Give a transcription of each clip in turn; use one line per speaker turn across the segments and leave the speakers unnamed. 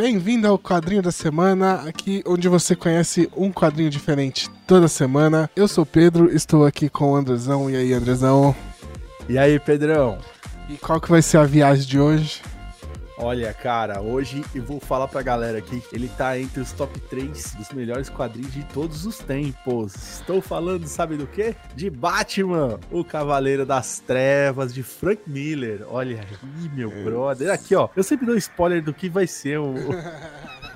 Bem-vindo ao quadrinho da semana, aqui onde você conhece um quadrinho diferente toda semana. Eu sou o Pedro, estou aqui com o Andrezão. E aí, Andrezão?
E aí, Pedrão?
E qual que vai ser a viagem de hoje?
Olha, cara, hoje eu vou falar pra galera aqui. Ele tá entre os top 3 dos melhores quadrinhos de todos os tempos. Estou falando, sabe do quê? De Batman, o Cavaleiro das Trevas, de Frank Miller. Olha aí, meu brother. Aqui, ó. Eu sempre dou spoiler do que vai ser o.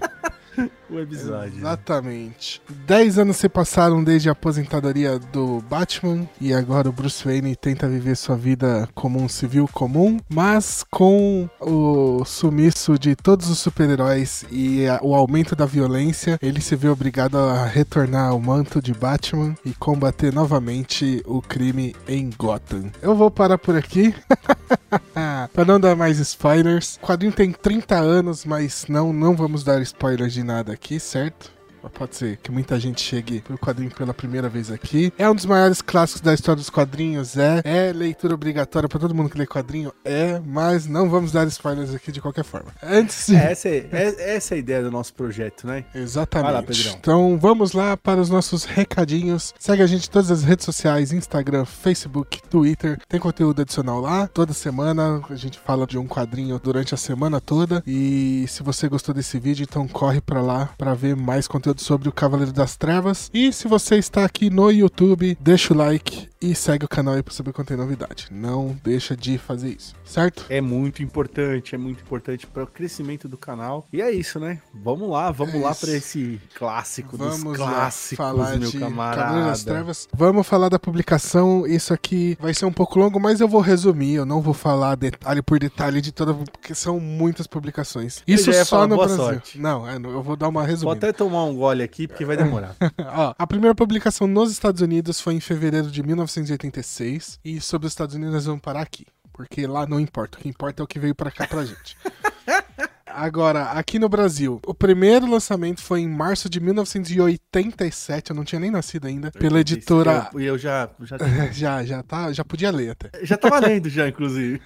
o episódio.
Exatamente. Dez anos se passaram desde a aposentadoria do Batman e agora o Bruce Wayne tenta viver sua vida como um civil comum, mas com o sumiço de todos os super-heróis e a, o aumento da violência, ele se vê obrigado a retornar ao manto de Batman e combater novamente o crime em Gotham. Eu vou parar por aqui. para não dar mais spoilers. O quadrinho tem 30 anos, mas não, não vamos dar spoilers de nada aqui, certo? Pode ser que muita gente chegue pro quadrinho pela primeira vez aqui. É um dos maiores clássicos da história dos quadrinhos, é. É leitura obrigatória para todo mundo que lê quadrinho, é. Mas não vamos dar spoilers aqui de qualquer forma.
Antes de... é, essa, é, é, essa é a ideia do nosso projeto, né?
Exatamente. Vai lá, Pedrão. Então vamos lá para os nossos recadinhos. Segue a gente em todas as redes sociais: Instagram, Facebook, Twitter. Tem conteúdo adicional lá. Toda semana a gente fala de um quadrinho durante a semana toda. E se você gostou desse vídeo, então corre para lá para ver mais conteúdo sobre o Cavaleiro das Trevas. E se você está aqui no YouTube, deixa o like e segue o canal aí para saber quando tem novidade. Não deixa de fazer isso, certo?
É muito importante, é muito importante para o crescimento do canal. E é isso, né? Vamos lá, vamos é lá para esse clássico
vamos
dos clássicos,
falar
meu
de
camarada.
Cavaleiro das Trevas. Vamos falar da publicação. Isso aqui vai ser um pouco longo, mas eu vou resumir. Eu não vou falar detalhe por detalhe de toda, porque são muitas publicações. Isso só no Brasil. Sorte. Não, é, eu vou dar uma resumida.
Vou até tomar um gole aqui, porque vai demorar.
Ó, a primeira publicação nos Estados Unidos foi em fevereiro de 1986. E sobre os Estados Unidos nós vamos parar aqui. Porque lá não importa. O que importa é o que veio pra cá pra gente. Agora, aqui no Brasil, o primeiro lançamento foi em março de 1987, eu não tinha nem nascido ainda, pela editora.
E eu, eu, já. Já,
já, já, tá, já podia ler até.
Já tava lendo, já, inclusive.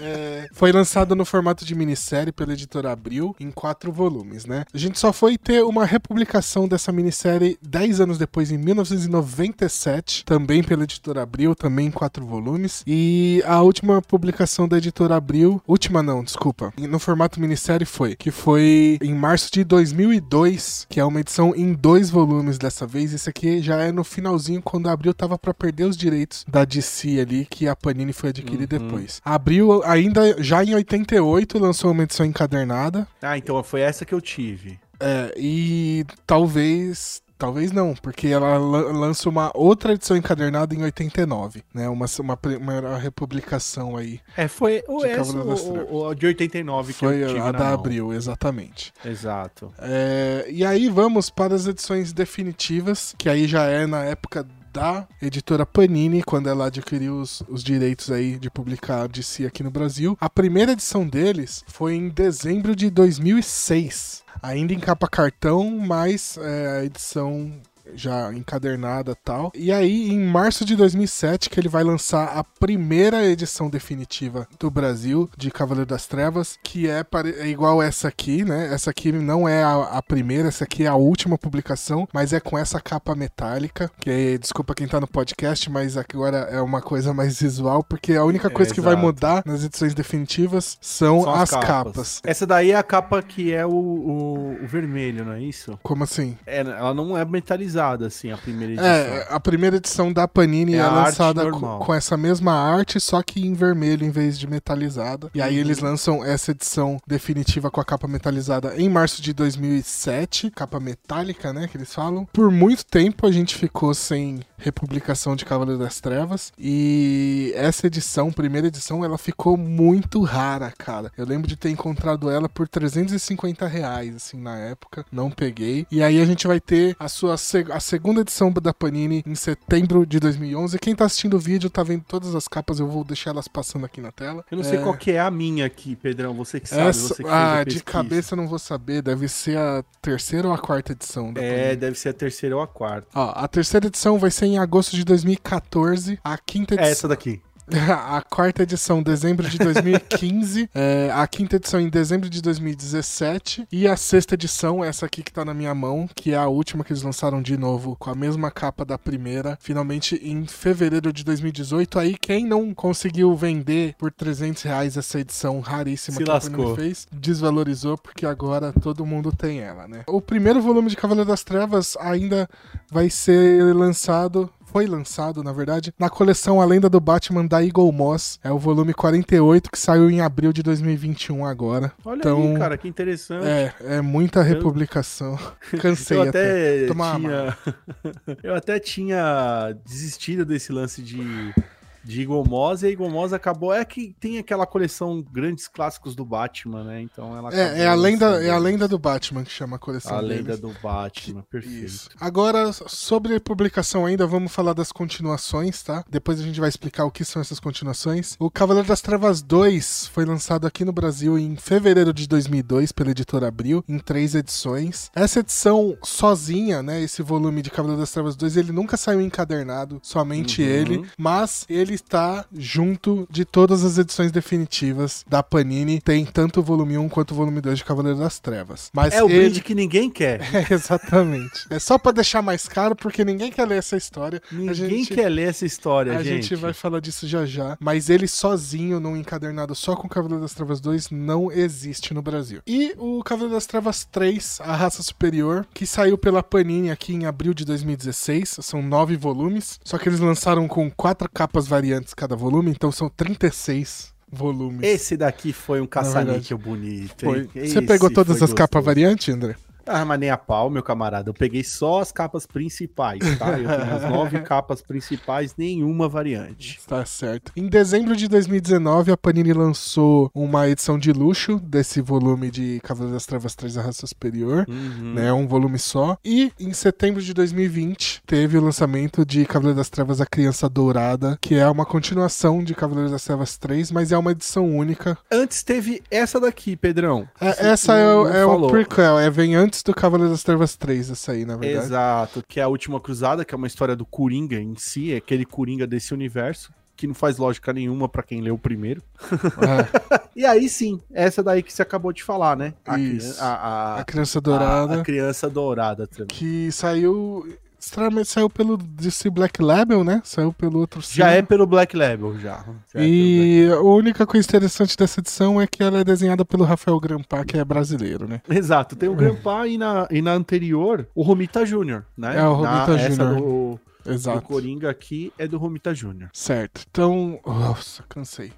É, foi lançado no formato de minissérie pela editora Abril, em quatro volumes, né? A gente só foi ter uma republicação dessa minissérie dez anos depois, em 1997, também pela editora Abril, também em quatro volumes. E a última publicação da editora Abril, última não, desculpa, no formato minissérie foi, que foi em março de 2002, que é uma edição em dois volumes dessa vez. Esse aqui já é no finalzinho, quando a Abril tava para perder os direitos da DC ali, que a Panini foi adquirida uhum. depois. A Abril ainda já em 88 lançou uma edição encadernada.
Ah, então foi essa que eu tive.
É, e talvez Talvez não, porque ela lança uma outra edição encadernada em 89, né? Uma, uma, uma republicação aí.
É, foi o, essa, o, o, de 89 que
foi
eu tive
a da Abril, exatamente.
Exato.
É, e aí vamos para as edições definitivas, que aí já é na época da editora Panini, quando ela adquiriu os, os direitos aí de publicar si aqui no Brasil. A primeira edição deles foi em dezembro de 2006. Ainda em capa cartão, mas é, a edição já encadernada tal. E aí, em março de 2007, que ele vai lançar a primeira edição definitiva do Brasil de Cavaleiro das Trevas, que é, é igual essa aqui, né? Essa aqui não é a, a, primeira, essa aqui é a última publicação, mas é com essa capa metálica. Que é, desculpa quem tá no podcast, mas agora é uma coisa mais visual, porque a única coisa é, que vai mudar nas edições definitivas são, são as, as capas. capas.
Essa daí é a capa que é o, o, o vermelho, não é isso?
Como assim?
É, ela não é metalizada assim, a primeira edição.
É, a primeira edição da Panini é, é lançada com, com, essa mesma arte, só que em vermelho em vez de metalizada. E aí uhum. eles lançam essa edição definitiva com a capa metalizada em março de 2007, capa metálica, né, que eles falam. Por muito tempo a gente ficou sem republicação de Cavaleiro das Trevas e essa edição, primeira edição, ela ficou muito rara, cara. Eu lembro de ter encontrado ela por 350 reais, assim, na época. Não peguei. E aí a gente vai ter a sua a segunda edição da Panini em setembro de 2011. Quem tá assistindo o vídeo tá vendo todas as capas, eu vou deixar elas passando aqui na tela.
Eu não sei é... qual que é a minha aqui, Pedrão, você que sabe.
Essa...
Você que
ah, de cabeça eu não vou saber, deve ser a terceira ou a quarta edição
da É, Panini. deve ser a terceira ou a quarta.
Ó, a terceira edição vai ser em agosto de 2014, a quinta edição...
É essa daqui.
a quarta edição, dezembro de 2015. é, a quinta edição em dezembro de 2017. E a sexta edição, essa aqui que tá na minha mão, que é a última que eles lançaram de novo, com a mesma capa da primeira, finalmente em fevereiro de 2018. Aí, quem não conseguiu vender por 300 reais essa edição raríssima
Se
que a
lascou.
Panini fez, desvalorizou, porque agora todo mundo tem ela, né? O primeiro volume de Cavaleiro das Trevas ainda vai ser lançado. Foi lançado, na verdade, na coleção A Lenda do Batman da Eagle Moss. É o volume 48 que saiu em abril de 2021 agora.
Olha
Então,
aí, cara, que interessante.
É, é muita republicação. Cansei
eu
até.
até
Tomar
tinha. eu até tinha desistido desse lance de. De Eagle Moss, e a Eagle Moss acabou. É que tem aquela coleção grandes clássicos do Batman, né? Então ela
É, é a lenda, é a lenda do Batman que chama a coleção
A
deles.
lenda do Batman, perfeito.
Isso. Agora, sobre publicação ainda, vamos falar das continuações, tá? Depois a gente vai explicar o que são essas continuações. O Cavaleiro das Trevas 2 foi lançado aqui no Brasil em fevereiro de 2002 pela editora Abril, em três edições. Essa edição sozinha, né, esse volume de Cavaleiro das Trevas 2, ele nunca saiu encadernado, somente
Uhum.
ele, mas ele está junto de todas as edições definitivas da Panini. Tem tanto o volume 1 quanto o volume 2 de Cavaleiro das Trevas. Mas
É o
ele...
brinde que ninguém quer.
É, exatamente. É só pra deixar mais caro, porque ninguém quer ler essa história.
Ninguém
a gente,
quer ler essa história,
A gente. vai falar disso já já. Mas ele sozinho, num encadernado só com o Cavaleiro das Trevas 2, não existe no Brasil. E o Cavaleiro das Trevas 3, A Raça Superior, que saiu pela Panini aqui em abril de 2016. São nove volumes. Só que eles lançaram com quatro capas variantes cada volume, então são 36 volumes.
Esse daqui foi um caça-níquel bonito.
Você pegou todas as capas variantes, André?
Ah, mas nem a pau, meu camarada. Eu peguei só as capas principais, tá? Eu tenho as nove capas principais, nenhuma variante.
Tá certo. Em dezembro de 2019, a Panini lançou uma edição de luxo desse volume de Cavaleiro das Trevas 3 A Raça Superior.
Uhum.
Né, um volume só. E em setembro de 2020 teve o lançamento de Cavaleiro das Trevas A Criança Dourada, que é uma continuação de Cavaleiro das Trevas 3, mas é uma edição única.
Antes teve essa daqui, Pedrão.
É, essa é, é o
falou.
prequel, é vem antes do Cavaleiro das Trevas 3, essa aí, na verdade.
Exato, que é a Última Cruzada, que é uma história do Coringa em si, é aquele Coringa desse universo, que não faz lógica nenhuma pra quem leu o primeiro.
É,
E aí sim, essa daí que você acabou de falar, né? A,
Isso.
a, a-
a Criança
a-
Dourada,
a criança dourada também.
que saiu. Estranhamente saiu pelo DC Black Label, né? Saiu pelo outro
Já é pelo Black Label, já. Já é
E a única coisa interessante dessa edição é que ela é desenhada pelo Rafael Grampa, que é brasileiro, né?
Exato, tem o Grandpa e na, e na anterior o Romita Jr., né?
É, o Romita
Na-
Jr..
do, do
Exato.
Coringa aqui é do Romita Jr.
Certo. Então. Nossa, cansei.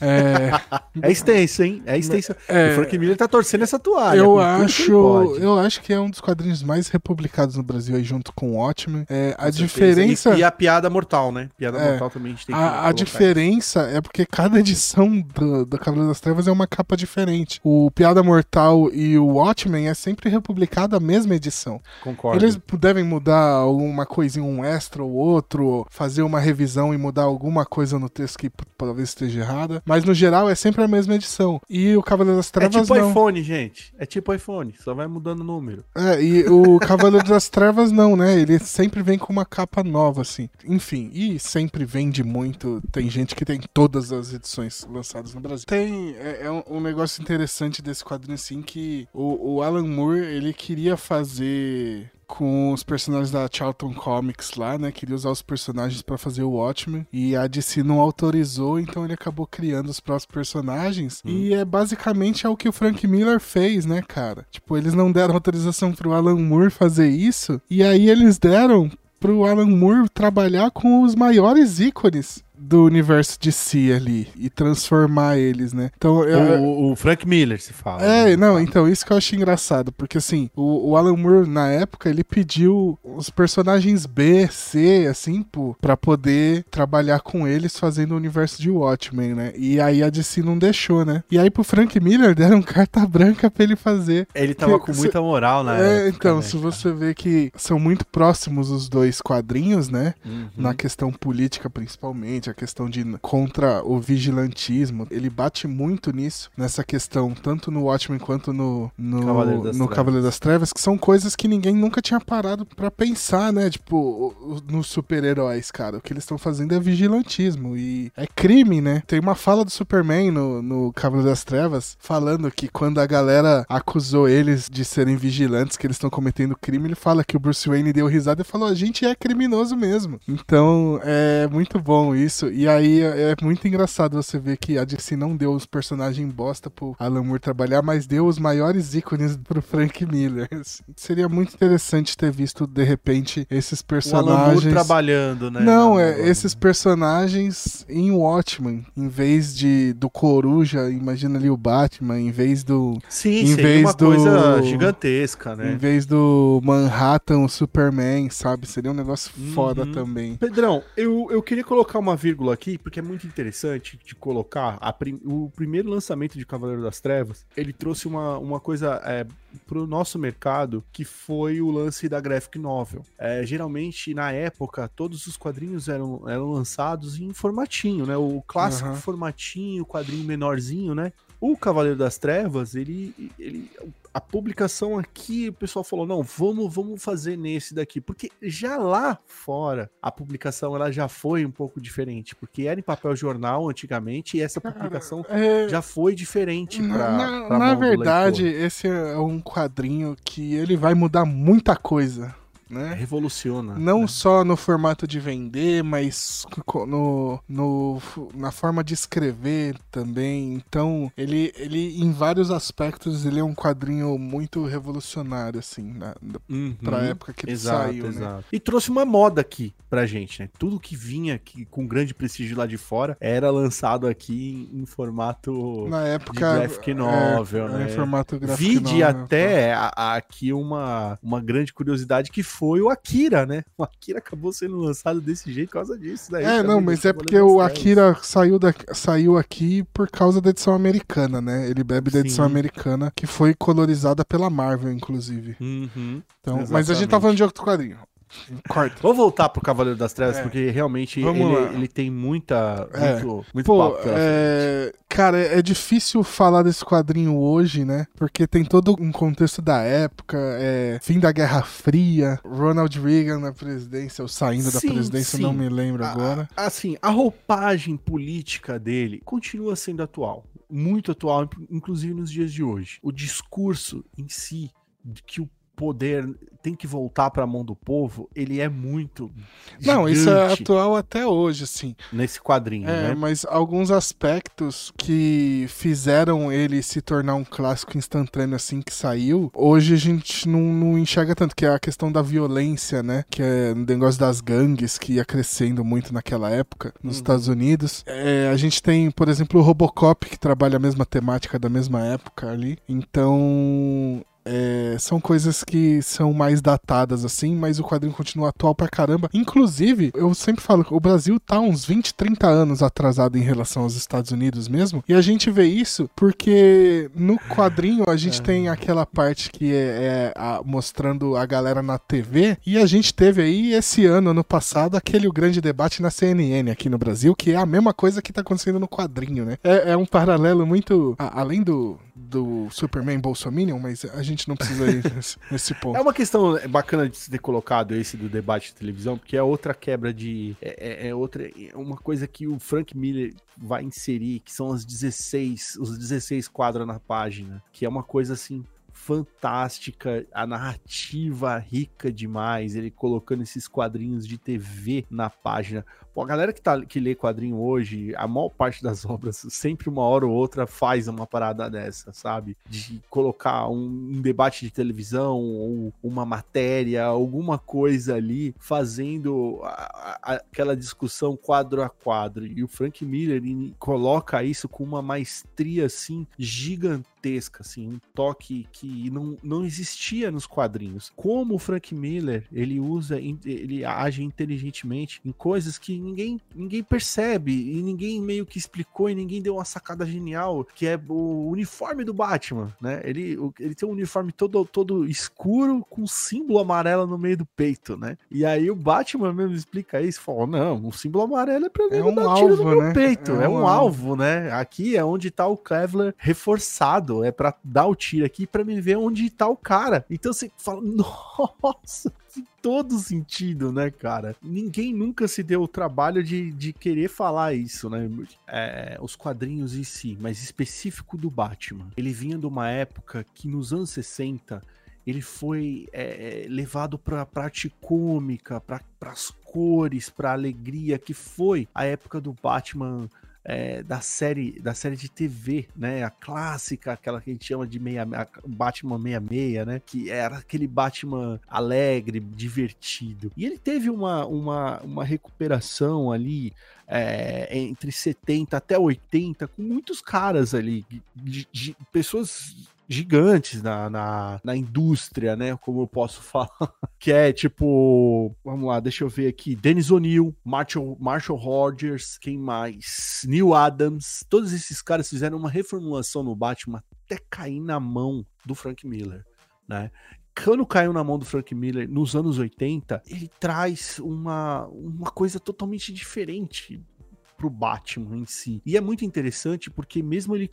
É,
É extenso, hein? É extenso.
É.
o Frank Miller tá torcendo essa toalha.
eu acho. Eu acho que é um dos quadrinhos mais republicados no Brasil aí, junto com o Watchmen. É, a
certeza.
diferença.
E, e a piada mortal, né? Piada
É.
mortal também a gente tem que.
A, a diferença é porque cada edição do, do Cavaleiro das Trevas é uma capa diferente. O Piada Mortal e o Watchmen é sempre republicado a mesma edição.
Concordo.
Eles devem mudar alguma coisinha, um extra ou outro, fazer uma revisão e mudar alguma coisa no texto que talvez esteja errada. Mas no geral é sempre a mesma edição. E o Cavaleiro das
É
Trevas
tipo
não.
iPhone, gente. É tipo iPhone, só vai mudando o número.
É, e o Cavaleiro das Trevas não, né? Ele sempre vem com uma capa nova, assim. Enfim, e sempre vende muito. Tem gente que tem todas as edições lançadas no Brasil. Tem é, é um, um negócio interessante desse quadrinho, assim, que o, o Alan Moore, ele queria fazer com os personagens da Charlton Comics lá, né? Queria usar os personagens pra fazer o Watchmen e a DC não autorizou, então ele acabou criando os próprios personagens. E é basicamente é o que o Frank Miller fez, né, cara? Tipo, eles não deram autorização pro Alan Moore fazer isso, e aí eles deram pro Alan Moore trabalhar com os maiores ícones do universo de si ali e transformar eles, né? Então, eu,
O, o Frank Miller, se fala.
é,
né?
não, então, isso que eu achei engraçado, porque assim, o, o Alan Moore, na época, ele pediu os personagens B, C, assim, pô, pra poder trabalhar com eles fazendo o universo de Watchmen, né? E aí a DC não deixou, né? E aí pro Frank Miller deram carta branca pra ele fazer.
Ele tava
Que-
com
se-
muita moral na
é,
época,
então,
né,
se
cara?
você vê que são muito próximos os dois quadrinhos, né?
Uhum.
Na questão política, principalmente, a questão de contra o vigilantismo. Ele bate muito nisso, nessa questão, tanto no Watchmen quanto no, no,
Cavaleiro das
no
Trevas.
Cavaleiro das Trevas, que são coisas que ninguém nunca tinha parado pra pensar, né? Tipo, nos super-heróis, cara. O que eles estão fazendo é vigilantismo e é crime, né? Tem uma fala do Superman no, no Cavaleiro das Trevas falando que quando a galera acusou eles de serem vigilantes, que eles estão cometendo crime, ele fala que o Bruce Wayne deu risada e falou: a gente é criminoso mesmo. Então é muito bom isso. E aí é é muito engraçado você ver que a DC não deu os personagens bosta pro Alan Moore trabalhar, mas deu os maiores ícones pro Frank Miller. Seria muito interessante ter visto, de repente, esses
O Alan Moore
personagens.
trabalhando, né?
Não,
na-
é esses personagens em Watchmen, em vez de do Coruja, imagina ali o Batman, em vez do
Sim,
em vez
uma
do-
coisa gigantesca,
em
né?
vez do Manhattan, o Superman, sabe? Seria um negócio foda
Uhum.
também.
Pedrão, eu, eu queria colocar uma vírgula aqui, porque é muito interessante de colocar prim- o primeiro lançamento de Cavaleiro das Trevas, ele trouxe uma, uma coisa é, pro nosso mercado, que foi o lance da graphic novel. É, geralmente, na época, todos os quadrinhos eram, eram lançados em formatinho, né? O clássico
Aham.
formatinho, quadrinho menorzinho, né? O Cavaleiro das Trevas, ele, ele. A publicação aqui, o pessoal falou: não, vamos, vamos fazer nesse daqui. Porque já lá fora, a publicação ela já foi um pouco diferente. Porque era em papel jornal antigamente, e essa publicação
É,
já foi diferente
na,
pra,
na-
pra
na verdade, esse é um quadrinho que ele vai mudar muita coisa, né?
revoluciona.
Não
né?
só no formato de vender, mas no, no, na forma de escrever também. Então, ele, ele, em vários aspectos, ele é um quadrinho muito revolucionário, assim, na,
Uhum.
pra época que ele
Exato,
saiu, né?
exato. E trouxe uma moda aqui pra gente, né? Tudo que vinha aqui com grande prestígio lá de fora era lançado aqui em, em formato
Na época.
de graphic novel,
é,
né?
Em formato gráfico
Vide
novel.
até a- aqui uma, uma grande curiosidade que foi o Akira, né? O Akira acabou sendo lançado desse jeito por causa disso. Daí,
É,
também,
não, mas é porque o. Akira saiu, da, saiu aqui por causa da edição americana, né? Ele bebe da edição
Sim.
americana, que foi colorizada pela Marvel, inclusive.
Uhum.
Então, mas a gente tá falando de outro quadrinho. Corta.
Vamos voltar pro Cavaleiro das Trevas,
É.
porque realmente ele, ele tem muita.
É.
Muito, muito
Pô,
papo
é... cara, é difícil falar desse quadrinho hoje, né? Porque tem todo um contexto da época, é... fim da Guerra Fria, Ronald Reagan na presidência, ou saindo da
Sim,
presidência,
sim.
não me lembro
A-
agora.
a- assim, a roupagem política dele continua sendo atual. Muito atual, in- inclusive nos dias de hoje. O discurso em si, de que o poder tem que voltar para a mão do povo, ele é muito.
Não, isso é atual até hoje, assim.
Nesse quadrinho,
É,
né?
mas alguns aspectos que fizeram ele se tornar um clássico instantâneo assim que saiu, hoje a gente não, não enxerga tanto, que é a questão da violência, né? Que é o negócio das gangues que ia crescendo muito naquela época nos
Uhum.
Estados Unidos. É, a gente tem, por exemplo, o Robocop, que trabalha a mesma temática da mesma época ali. Então. É, são coisas que são mais datadas assim, mas o quadrinho continua atual pra caramba. Inclusive, eu sempre falo que o Brasil tá uns 20, 30 anos atrasado em relação aos Estados Unidos mesmo. E a gente vê isso porque no quadrinho a gente tem aquela parte que é, é a- mostrando a galera na TV. E a gente teve aí esse ano, ano passado, aquele grande debate na CNN aqui no Brasil, que é a mesma coisa que tá acontecendo no quadrinho, né? É, é um paralelo muito. a- além do, do Superman Bolsominion, mas a gente não precisa ir nesse, nesse ponto.
É uma questão bacana de se ter colocado esse do debate de televisão, porque é outra quebra de. É, é- é outra. É uma coisa que o Frank Miller vai inserir, que são as 16, os 16 quadros na página, que é uma coisa assim. Fantástica, a narrativa rica demais, ele colocando esses quadrinhos de TV na página. Pô, a galera que, tá, que lê quadrinho hoje, a maior parte das obras, sempre uma hora ou outra faz uma parada dessa, sabe? De colocar um, um debate de televisão ou uma matéria, alguma coisa ali, fazendo a- a- aquela discussão quadro a quadro. E o Frank Miller coloca isso com uma maestria assim gigantesca, assim, um toque que não, não existia nos quadrinhos. Como o Frank Miller ele usa, ele age inteligentemente em coisas que ninguém, ninguém percebe, e ninguém meio que explicou, e ninguém deu uma sacada genial, que é o uniforme do Batman, né? Ele, ele tem um uniforme todo, todo escuro, com símbolo amarelo no meio do peito, né? E aí o Batman mesmo explica isso, fala, não, o símbolo amarelo é pra
é um dar alvo, tiro no meu né?
peito, é, é um, um alvo, alvo, né? Aqui é onde tá o Kevlar reforçado, é para dar o tiro aqui para me ver onde tá o cara. Então você fala, nossa, todo sentido, né, cara? Ninguém nunca se deu o trabalho de, de querer falar isso, né? É, os quadrinhos em si, mas específico do Batman. Ele vinha de uma época que nos anos 60 ele foi é, é levado para a parte cômica, para as cores, para alegria que foi a época do Batman é, da série da série de TV, né? A clássica, aquela que a gente chama de meia, Batman 66, né? Que era aquele Batman alegre, divertido. E ele teve uma, uma, uma recuperação ali é, entre 70 até 80, com muitos caras ali, de, de pessoas gigantes na, na, na, indústria, né? Como eu posso falar. Que é tipo, vamos lá, deixa eu ver aqui: Dennis O'Neill, Marshall, Marshall Rogers, quem mais? Neil Adams. Todos esses caras fizeram uma reformulação no Batman até cair na mão do Frank Miller, né? quando caiu na mão do Frank Miller nos anos 80, ele traz uma, uma coisa totalmente diferente pro Batman em si. E é muito interessante porque mesmo ele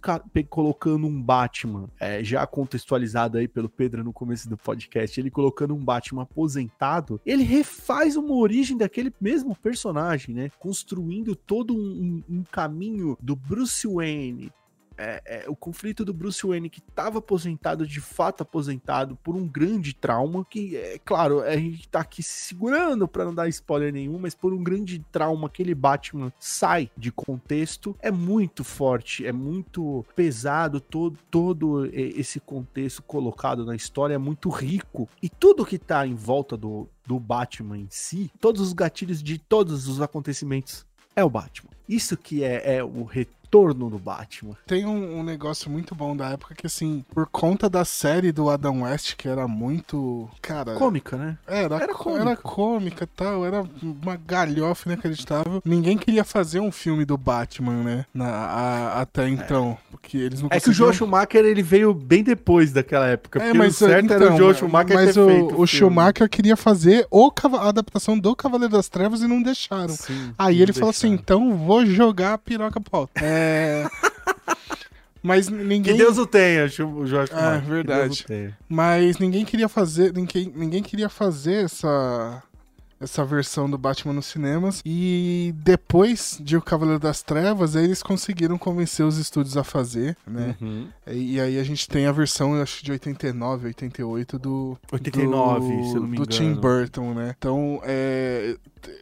colocando um Batman, é, já contextualizado aí pelo Pedro no começo do podcast, ele colocando um Batman aposentado, ele refaz uma origem daquele mesmo personagem, né? Construindo todo um, um caminho do Bruce Wayne é, é, o conflito do Bruce Wayne, que estava aposentado, de fato aposentado, por um grande trauma, que, é claro, a gente tá aqui se segurando para não dar spoiler nenhum, mas por um grande trauma, aquele Batman sai de contexto, é muito forte, é muito pesado, todo, todo esse contexto colocado na história é muito rico, e tudo que tá em volta do, do Batman em si, todos os gatilhos de todos os acontecimentos é o Batman. Isso que é, é o retorno retorno do Batman.
Tem um, um, negócio muito bom da época que, assim, por conta da série do Adam West, que era muito. Cara.
Cômica, né?
Era, era cômica. Era cômica tal, era uma galhofa inacreditável. Ninguém queria fazer um filme do Batman, né? Na, a, até é. então. É. Porque eles não
É que o Joe Schumacher ele veio bem depois daquela época. É, mas o certo então, era o então, Joe Schumacher
mas o, o, o Schumacher queria fazer o, a adaptação do Cavaleiro das Trevas e não deixaram. Sim, Aí ele deixaram. falou assim: então vou jogar a piroca pro É. Mas ninguém.
Que Deus o tenha, o Jorge.
É, verdade. Mas ninguém queria fazer. Ninguém, ninguém queria fazer essa essa versão do Batman nos cinemas. E depois de O Cavaleiro das Trevas, eles conseguiram convencer os estúdios a fazer, né? Uhum. E, e, aí a gente tem a versão, acho de 89, 88 do.
89, do, se não me engano.
Do Tim Burton, né? Então, é,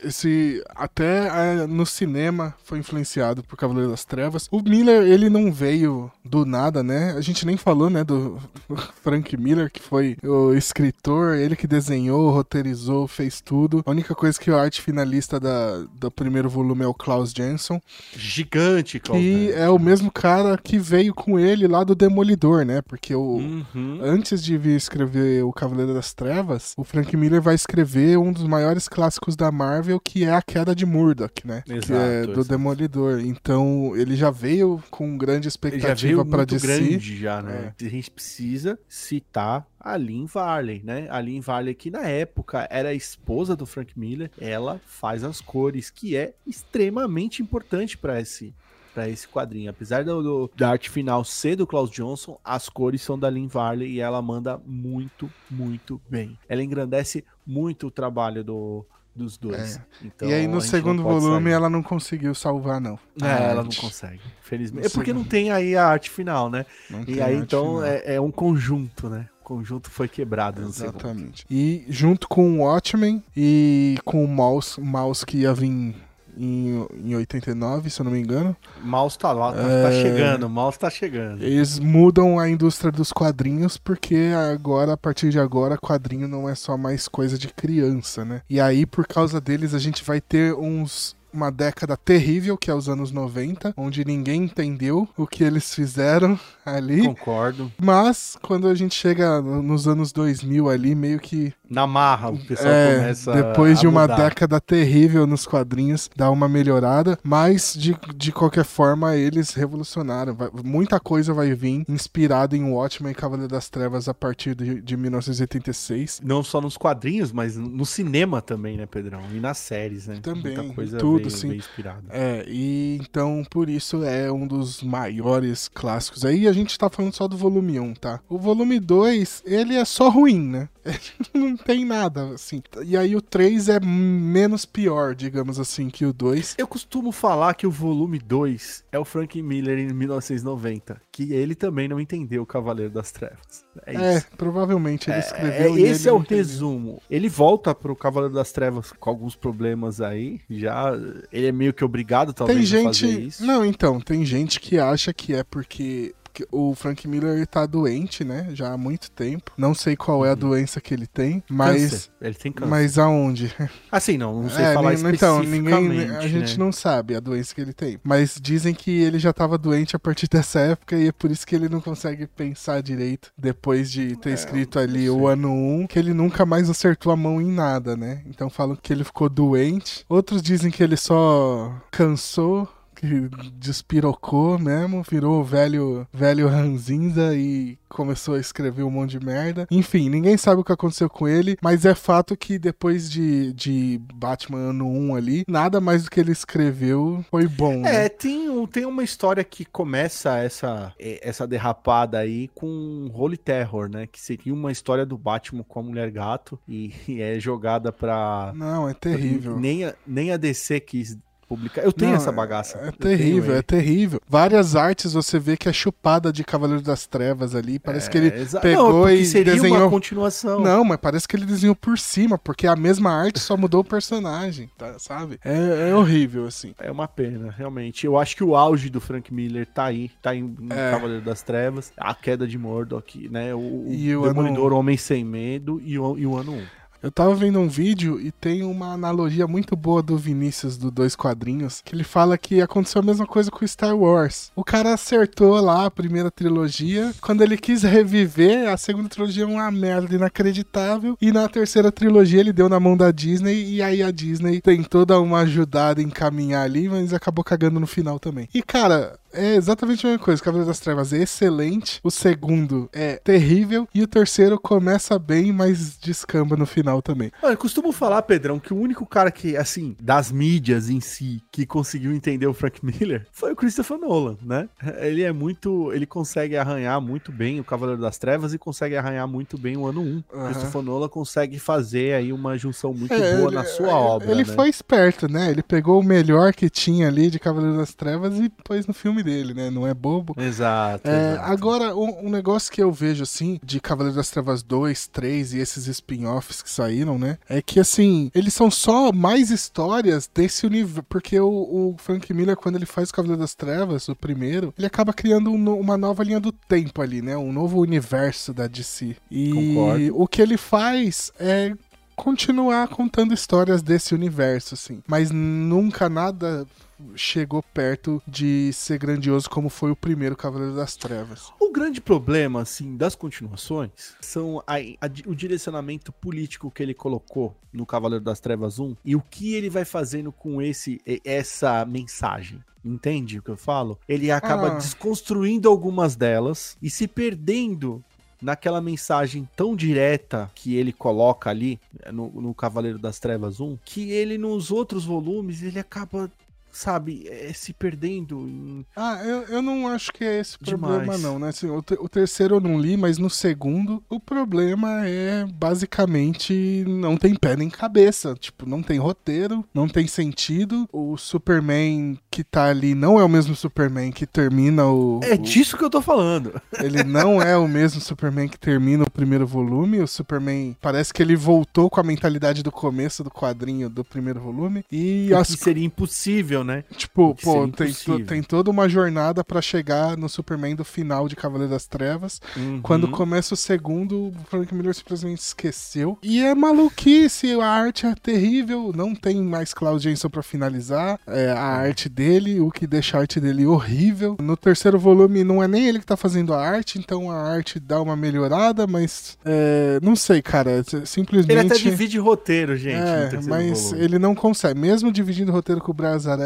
esse até é, no cinema foi influenciado por Cavaleiro das Trevas. O Miller, ele não veio do nada, né? A gente nem falou, né, do Frank Miller, que foi o escritor, ele que desenhou, roteirizou, fez tudo. A única coisa que o arte finalista da, do primeiro volume é o Klaus Jensen.
Gigante,
Klaus. Que é o mesmo cara que veio com ele lá do Demolidor, né? Porque o, uhum. antes de vir escrever o Cavaleiro das Trevas, o Frank Miller vai escrever um dos maiores clássicos da Marvel, que é a queda de Murdoch, né? Exato, que é do exato. Demolidor. Então, ele já veio com grande expectativa para DC.
grande já, né? É. A gente precisa citar a Lynn Varley, né? A Lynn Varley, que na época era a esposa do Frank Miller, ela faz as cores, que é extremamente importante para esse para esse quadrinho. Apesar do, do, da arte final ser do Klaus Johnson, as cores são da Lynn Varley e ela manda muito, muito bem. Ela engrandece muito o trabalho do, dos dois. É.
Então, e aí no segundo volume sair. ela não conseguiu salvar, não.
É, ela não consegue. Felizmente. É porque não tem aí a arte final, né? Não e aí então é, é, um conjunto, né? conjunto foi quebrado.
Exatamente. E junto com o Watchmen e com o Mouse, Mouse que ia vir em, em 89, se eu não me engano.
Mouse tá lá, tá é... tá chegando, Mouse tá chegando.
Eles mudam a indústria dos quadrinhos porque agora, a partir de agora, quadrinho não é só mais coisa de criança, né? E aí, por causa deles, a gente vai ter uns uma década terrível, que é os anos 90, onde ninguém entendeu o que eles fizeram. ali.
Concordo.
Mas quando a gente chega nos anos 2000 ali, meio que
na marra, o pessoal
é,
começa
Depois de uma
mudar.
década terrível nos quadrinhos, dá uma melhorada, mas de, de qualquer forma eles revolucionaram. Vai, muita coisa vai vir inspirada em Watchmen e Cavaleiro das Trevas a partir de, de 1986.
Não só nos quadrinhos, mas no cinema também, né, Pedrão? E nas séries, né?
Também,
Muita coisa
tudo,
veio,
sim.
veio inspirada.
É, e então por isso é um dos maiores clássicos. Aí a gente tá falando só do volume 1, tá? O volume 2, ele é só ruim, né? Não tem nada, assim. E aí o 3 é menos pior, digamos assim, que o 2.
Eu costumo falar que o volume 2 é o Frank Miller em 1990, que ele também não entendeu o Cavaleiro das Trevas. É
É,
isso.
provavelmente ele
É,
escreveu.
é, esse é o
entendeu.
resumo. Ele volta pro Cavaleiro das Trevas com alguns problemas aí. Já ele é meio que obrigado, talvez,
Tem
a fazer
gente.
isso.
Não, então, tem gente que acha que é porque. Porque O Frank Miller ele tá doente, né? Já há muito tempo. Não sei qual é a doença que ele tem, mas.
Uhum. Câncer. Ele tem câncer.
Mas aonde?
Assim, não, não sei
É,
falar
ni- então, ninguém. A gente
né?
não sabe a doença que ele tem. Mas dizem que ele já tava doente a partir dessa época e é por isso que ele não consegue pensar direito depois de ter
É,
escrito ali o ano 1, que ele nunca mais acertou a mão em nada, né? Então falam que ele ficou doente. Outros dizem que ele só cansou. Que despirocou mesmo, virou o velho, velho ranzinza e começou a escrever um monte de merda. Enfim, ninguém sabe o que aconteceu com ele, mas é fato que depois de, de Batman ano 1 ali, nada mais do que ele escreveu foi bom.
É,
né?
tem, um- tem uma história que começa essa, essa derrapada aí com Holy Terror, né? Que seria uma história do Batman com a Mulher Gato e, e é jogada pra.
Não, é terrível.
Nem a, nem a DC quis publicar. Eu tenho
Não,
essa bagaça.
É
Eu
terrível,
tenho
é terrível. Várias artes você vê que é chupada de Cavaleiro das Trevas ali. Parece que
É,
ele
exa-
pegou
não,
e
seria uma
desenhou.
continuação.
Não, mas parece que ele desenhou por cima, porque a mesma arte só mudou o personagem, tá, sabe? É, é horrível, assim.
É uma pena, realmente. Eu acho que o auge do Frank Miller tá aí, tá em, em
É.
Cavaleiro das Trevas, a queda de Murdoch, né? O,
E o
o Demolidor
ano-
Homem Sem Medo e o, e o ano 1.
Eu tava vendo um vídeo e tem uma analogia muito boa do Vinícius do Dois Quadrinhos, que ele fala que aconteceu a mesma coisa com Star Wars. O cara acertou lá a primeira trilogia, quando ele quis reviver, a segunda trilogia é uma merda inacreditável, e na terceira trilogia ele deu na mão da Disney, e aí a Disney tentou dar uma ajudada em caminhar ali, mas acabou cagando no final também. E cara, é exatamente a mesma coisa. Cavaleiro das Trevas é excelente. O segundo é terrível. E o terceiro começa bem, mas descamba no final também.
Eu costumo falar, Pedrão, que o único cara que, assim, das mídias em si, que conseguiu entender o Frank Miller foi o Christopher Nolan, né? Ele é muito. Ele consegue arranhar muito bem o Cavaleiro das Trevas e consegue arranhar muito bem o ano 1.
Aham.
Christopher Nolan consegue fazer aí uma junção muito
É,
boa
ele-
na sua obra.
Ele
né?
foi esperto, né? Ele pegou o melhor que tinha ali de Cavaleiro das Trevas e pôs no filme dele, né? Não é bobo.
Exato.
É,
exato.
agora, um, um negócio que eu vejo, assim, de Cavaleiro das Trevas 2, 3 e esses spin-offs que saíram, né? É que, assim, eles são só mais histórias desse universo. Porque o, o Frank Miller, quando ele faz o Cavaleiro das Trevas, o primeiro, ele acaba criando um uma nova linha do tempo ali, né? Um novo universo da DC. E
Concordo.
o que ele faz é continuar contando histórias desse universo, assim. Mas nunca nada chegou perto de ser grandioso como foi o primeiro Cavaleiro das Trevas.
O grande problema, assim, das continuações são a- a o direcionamento político que ele colocou no Cavaleiro das Trevas 1 e o que ele vai fazendo com esse essa mensagem. Entende o que eu falo? Ele acaba
Ah.
desconstruindo algumas delas e se perdendo naquela mensagem tão direta que ele coloca ali eh, no, no Cavaleiro das Trevas 1, que ele nos outros volumes ele acaba, sabe, eh, se perdendo em
Ah, eu, eu não acho que é esse o
Demais.
problema, não, né? Assim, o, te- o terceiro eu não li, mas no segundo, o problema é basicamente não tem pé nem cabeça. Tipo, não tem roteiro, não tem sentido. O Superman que tá ali não é o mesmo Superman que termina o.
É
o-
disso que eu tô falando.
Ele não é o mesmo Superman que termina o primeiro volume. O Superman parece que ele voltou com a mentalidade do começo do quadrinho do primeiro volume. E as
que seria impossível, né?
Tipo, pô, tem, tem toda uma jornada pra chegar no Superman do final de Cavaleiro das Trevas.
Uhum.
Quando começa o segundo, o Frank Miller simplesmente esqueceu. E é maluquice, a arte é terrível, não tem mais Claudio Jensen pra finalizar é, a arte dele, o que deixa a arte dele horrível. No terceiro volume não é nem ele que tá fazendo a arte, então a arte dá uma melhorada, mas é, não sei, cara, simplesmente...
Ele até divide roteiro, gente.
É, mas
volume.
ele não consegue, mesmo dividindo o roteiro com o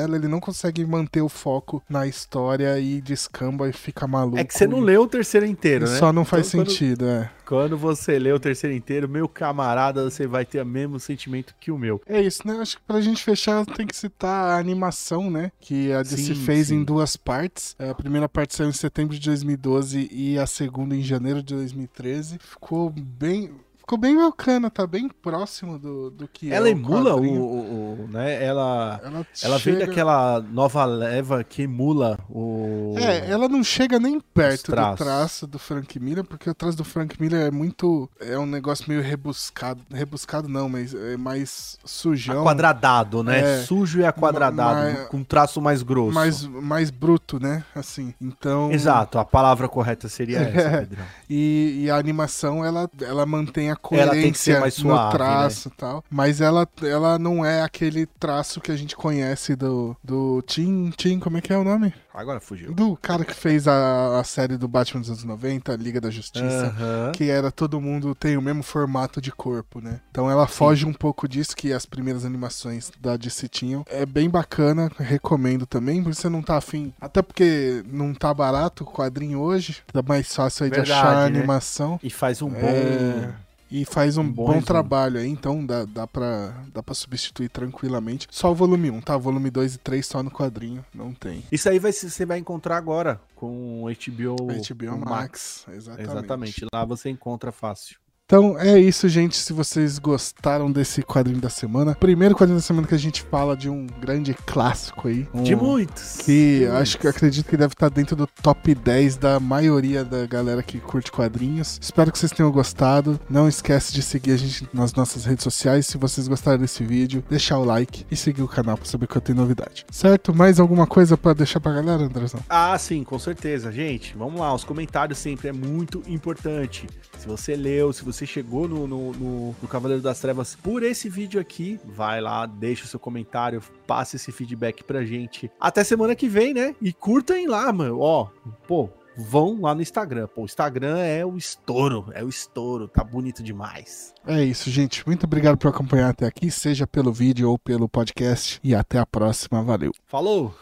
Brazarella, ele não consegue manter o foco na história e descamba e fica maluco.
É que você não leu o terceiro inteiro, né?
Só não faz
Então, quando-
sentido, é.
Quando você lê o terceiro inteiro, meu camarada, você vai ter o mesmo sentimento que o meu.
É isso, né? Acho que pra gente fechar tem que citar a animação, né? Que a DC
Sim,
fez
sim.
em duas partes. A primeira parte saiu em setembro de 2012 e a segunda em janeiro de 2013. Ficou bem. Ficou bem bacana, tá bem próximo do, do que
ela
é
emula o, o- o- né? Ela
Ela,
ela vem
chega-
daquela nova leva que emula o
É, ela não chega nem perto do traço do Frank Miller, porque o traço do Frank Miller é muito. É um negócio meio rebuscado. Rebuscado não, mas é mais sujão.
aquadradado, né?
É.
Sujo e aquadradado,
Ma-
com traço mais grosso.
mais, mais bruto, né? Assim. Então.
Exato, a palavra correta seria essa. Pedrão.
E, e a animação, ela, ela mantém a
Ela tem que ser
coerência
mais suave, né?
no traço e tal. Mas ela, ela não é aquele traço que a gente conhece do, do Tim, Tim, como é que é o nome?
Agora fugiu.
Do cara que fez a, a série do Batman dos anos 90, Liga da Justiça.
Aham.
Que era todo mundo tem o mesmo formato de corpo, né? Então ela foge um pouco disso que as primeiras animações da DC tinham. É bem bacana, recomendo também. Você não tá afim, até porque não tá barato o quadrinho hoje, tá mais fácil aí de
Verdade,
achar a
né?
animação.
E faz um bom.
É, E faz um,
um bom
bom,
resumo.
trabalho aí, então dá, dá, pra, dá pra substituir tranquilamente. Só o volume 1, tá? Volume 2 e 3 só no quadrinho, não tem.
Isso aí vai, você vai encontrar agora com o HBO,
HBO Max, exatamente.
Exatamente. Lá você encontra fácil.
Então é isso, gente. Se vocês gostaram desse quadrinho da semana, primeiro quadrinho da semana que a gente fala de um grande clássico aí. Um,
De muitos.
Que
De
acho que acredito que deve estar dentro do top 10 da maioria da galera que curte quadrinhos. Espero que vocês tenham gostado. Não esquece de seguir a gente nas nossas redes sociais. Se vocês gostaram desse vídeo, deixar o like e seguir o canal pra saber que eu tenho novidade. Certo? Mais alguma coisa pra deixar pra galera, Andrezão?
Ah, sim, com certeza, gente. Vamos lá, os comentários sempre é muito importante. Se você leu, se você chegou no, no, no- no Cavaleiro das Trevas por esse vídeo aqui, vai lá, deixa o seu comentário, passe esse feedback pra gente. Até semana que vem, né? E curtem lá, mano. Ó, pô, vão lá no Instagram. Pô, o Instagram é o estouro, é o estouro, tá bonito demais.
É isso, gente. Muito obrigado por acompanhar até aqui, seja pelo vídeo ou pelo podcast. E até a próxima. Valeu.
Falou!